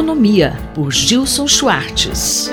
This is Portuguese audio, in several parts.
Economia, por Gilson Schwartz.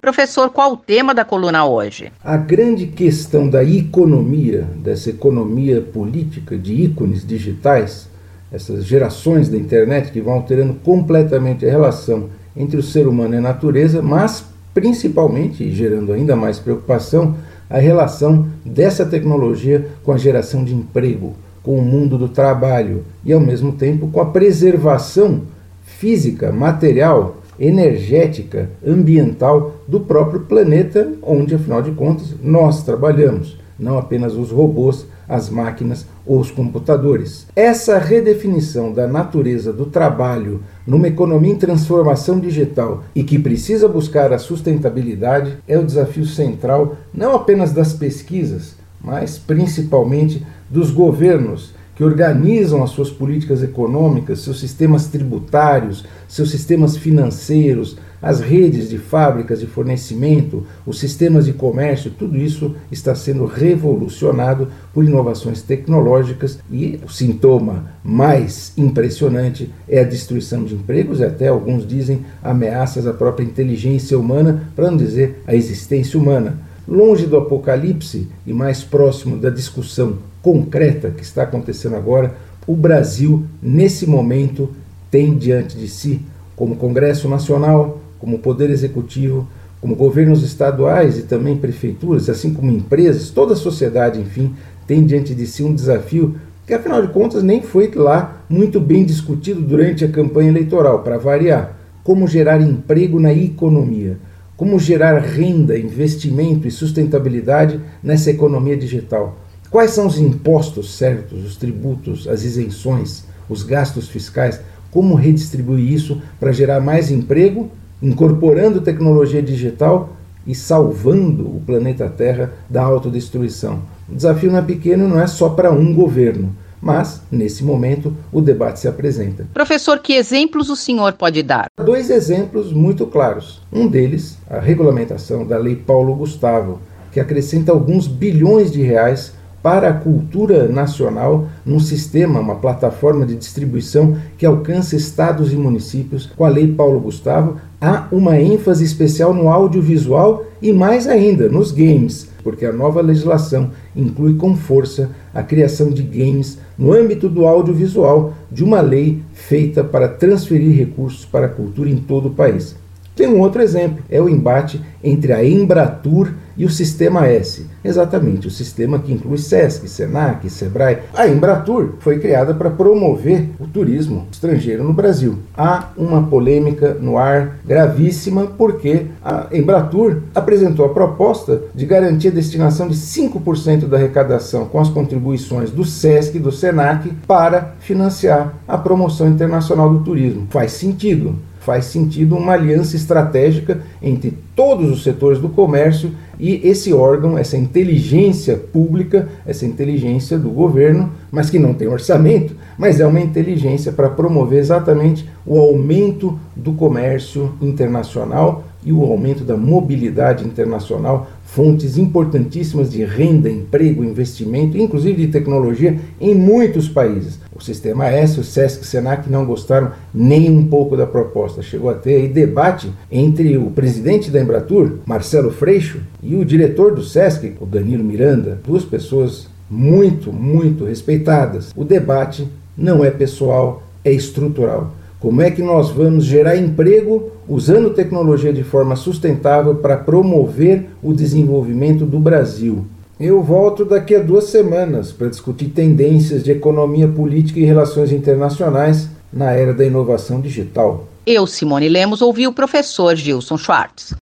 Professor, qual o tema da coluna hoje? A grande questão da economia, dessa economia política de ícones digitais, essas gerações da internet que vão alterando completamente a relação entre o ser humano e a natureza, mas principalmente, e gerando ainda mais preocupação, a relação dessa tecnologia com a geração de emprego, com o mundo do trabalho e, ao mesmo tempo, com a preservação física, material, energética, ambiental do próprio planeta, onde, afinal de contas, nós trabalhamos, não apenas os robôs, as máquinas ou os computadores. Essa redefinição da natureza do trabalho numa economia em transformação digital e que precisa buscar a sustentabilidade é o desafio central não apenas das pesquisas, mas principalmente dos governos que organizam as suas políticas econômicas, seus sistemas tributários, seus sistemas financeiros, as redes de fábricas de fornecimento, os sistemas de comércio, tudo isso está sendo revolucionado por inovações tecnológicas e o sintoma mais impressionante é a destruição de empregos e até alguns dizem ameaças à própria inteligência humana, para não dizer a existência humana. Longe do apocalipse e mais próximo da discussão concreta que está acontecendo agora, o Brasil, nesse momento, tem diante de si, como Congresso Nacional, como Poder Executivo, como governos estaduais e também prefeituras, assim como empresas, toda a sociedade, enfim, tem diante de si um desafio que, afinal de contas, nem foi lá muito bem discutido durante a campanha eleitoral, para variar. Como gerar emprego na economia, como gerar renda, investimento e sustentabilidade nessa economia digital. Quais são os impostos certos, os tributos, as isenções, os gastos fiscais? Como redistribuir isso para gerar mais emprego, incorporando tecnologia digital e salvando o planeta Terra da autodestruição? O desafio não é pequeno, não é só para um governo. Mas, nesse momento, o debate se apresenta. Professor, que exemplos o senhor pode dar? Dois exemplos muito claros. Um deles, a regulamentação da Lei Paulo Gustavo, que acrescenta alguns bilhões de reais para a cultura nacional num sistema, uma plataforma de distribuição que alcança estados e municípios. Com a Lei Paulo Gustavo, há uma ênfase especial no audiovisual e mais ainda nos games, porque a nova legislação inclui com força a criação de games no âmbito do audiovisual de uma lei feita para transferir recursos para a cultura em todo o país. Tem um outro exemplo, é o embate entre a Embratur e o Sistema S, exatamente o sistema que inclui SESC, SENAC, SEBRAE. A Embratur foi criada para promover o turismo estrangeiro no Brasil. Há uma polêmica no ar gravíssima porque a Embratur apresentou a proposta de garantir a destinação de 5% da arrecadação com as contribuições do SESC e do SENAC para financiar a promoção internacional do turismo. Faz sentido faz sentido uma aliança estratégica entre todos os setores do comércio e esse órgão, essa inteligência pública, essa inteligência do governo, mas que não tem orçamento, mas é uma inteligência para promover exatamente o aumento do comércio internacional e o aumento da mobilidade internacional, fontes importantíssimas de renda, emprego, investimento, inclusive de tecnologia em muitos países. O Sistema S, o SESC e o SENAC não gostaram nem um pouco da proposta. Chegou a ter aí debate entre o presidente da Embratur, Marcelo Freixo, e o diretor do SESC, o Danilo Miranda, duas pessoas muito, muito respeitadas. O debate não é pessoal, é estrutural. Como é que nós vamos gerar emprego usando tecnologia de forma sustentável para promover o desenvolvimento do Brasil? Eu volto daqui a duas semanas para discutir tendências de economia política e relações internacionais na era da inovação digital. Eu, Simone Lemos, ouvi o professor Gilson Schwartz.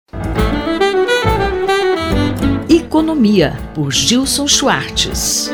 Economia, por Gilson Schwartz.